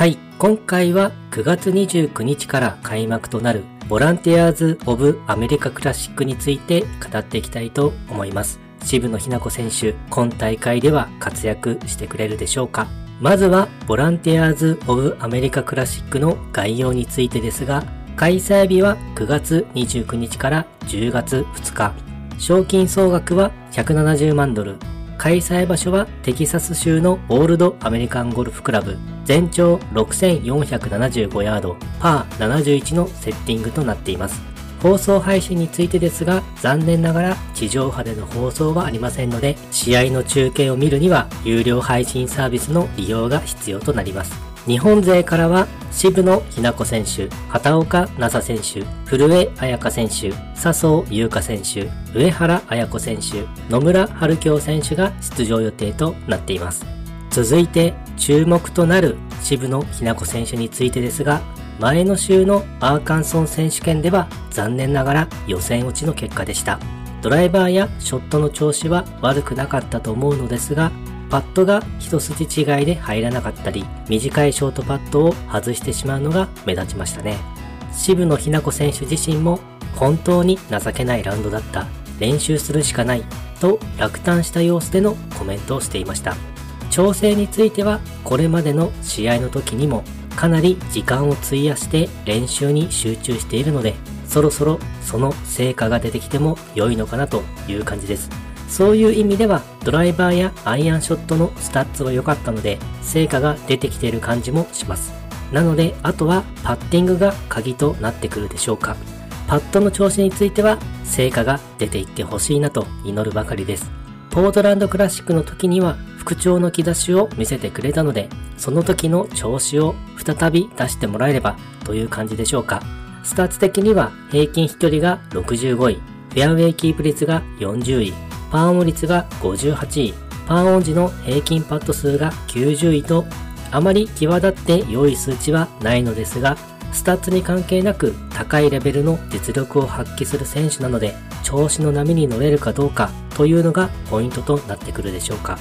はい、今回は9月29日から開幕となるボランティアーズ・オブ・アメリカ・クラシックについて語っていきたいと思います。渋野日向子選手、今大会では活躍してくれるでしょうか？まずは、ボランティアーズ・オブ・アメリカ・クラシックの概要についてですが、開催日は9月29日から10月2日。賞金総額は170万ドル。開催場所はテキサス州のオールドアメリカンゴルフクラブ。全長6475ヤード、パー71のセッティングとなっています。放送配信についてですが、残念ながら地上波での放送はありませんので、試合の中継を見るには有料配信サービスの利用が必要となります。日本勢からは渋野日向子選手、畑岡奈紗選手、古江彩佳選手、笹生優花選手、上原彩子選手、野村春京選手が出場予定となっています。続いて注目となる渋野日向子選手についてですが、前の週のアーカンソン選手権では残念ながら予選落ちの結果でした。ドライバーやショットの調子は悪くなかったと思うのですが、パッドが一筋違いで入らなかったり、短いショートパッドを外してしまうのが目立ちましたね。渋野日向子選手自身も本当に情けないラウンドだった。練習するしかないと落胆した様子でのコメントをしていました。調整についてはこれまでの試合の時にもかなり時間を費やして練習に集中しているのでそろそろその成果が出てきても良いのかなという感じです。そういう意味ではドライバーやアイアンショットのスタッツは良かったので成果が出てきている感じもします。なのであとはパッティングが鍵となってくるでしょうか。パットの調子については成果が出ていってほしいなと祈るばかりです。ポートランドクラシックの時には復調の兆しを見せてくれたので、その時の調子を再び出してもらえればという感じでしょうか。スタッツ的には平均飛距離が65位、フェアウェイキープ率が40位、パーオン率が58位、パーオン時の平均パット数が90位と、あまり際立って良い数値はないのですが、スタッツに関係なく高いレベルの実力を発揮する選手なので、調子の波に乗れるかどうかというのがポイントとなってくるでしょうか。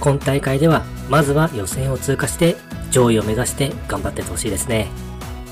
今大会では、まずは予選を通過して上位を目指して頑張ってほしいですね。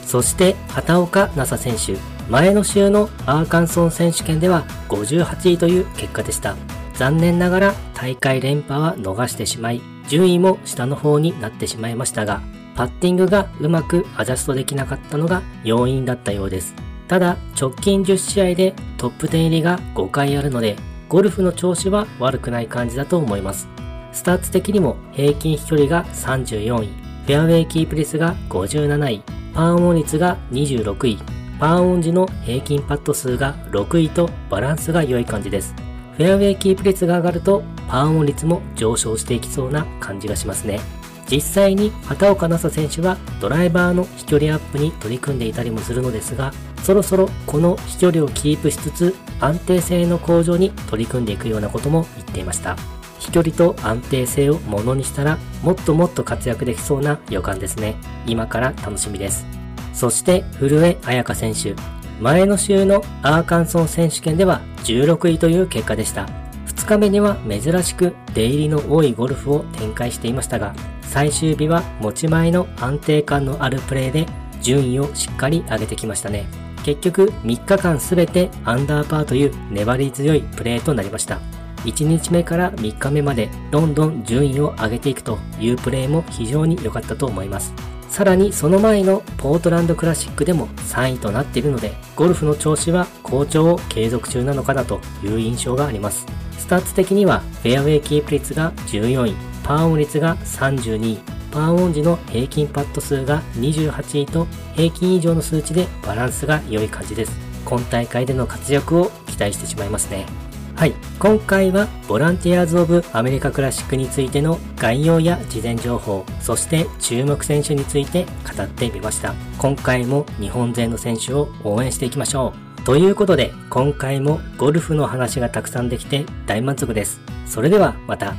そして、畑岡奈紗選手。前の週のアーカンソー選手権では58位という結果でした。残念ながら大会連覇は逃してしまい、順位も下の方になってしまいましたが、パッティングがうまくアジャストできなかったのが要因だったようです。ただ、直近10試合でトップ10入りが5回あるので、ゴルフの調子は悪くない感じだと思います。スタッツ的にも平均飛距離が34位、フェアウェイキープ率が57位、パーオン率が26位、パーオン時の平均パット数が6位とバランスが良い感じです。フェアウェイキープ率が上がるとパーオン率も上昇していきそうな感じがしますね。実際に畑岡奈紗選手はドライバーの飛距離アップに取り組んでいたりもするのですが、そろそろこの飛距離をキープしつつ安定性の向上に取り組んでいくようなことも言っていました。飛距離と安定性をものにしたらもっともっと活躍できそうな予感ですね。今から楽しみです。そして古江彩佳選手。前の週のアーカンソン選手権では16位という結果でした。2日目には珍しく出入りの多いゴルフを展開していましたが、最終日は持ち前の安定感のあるプレーで順位をしっかり上げてきましたね。結局3日間すべてアンダーパーという粘り強いプレーとなりました。1日目から3日目までどんどん順位を上げていくというプレーも非常に良かったと思います。さらにその前のポートランドクラシックでも3位となっているので、ゴルフの調子は好調を継続中なのかなという印象があります。スタッツ的にはフェアウェイキープ率が14位、パーオン率が32位、パーオン時の平均パット数が28位と平均以上の数値でバランスが良い感じです。今大会での活躍を期待してしまいますね。はい。今回はボランティアーズ・オブ・アメリカ・クラシックについての概要や事前情報、そして注目選手について語ってみました。今回も日本勢の選手を応援していきましょう。ということで、今回もゴルフの話がたくさんできて大満足です。それではまた。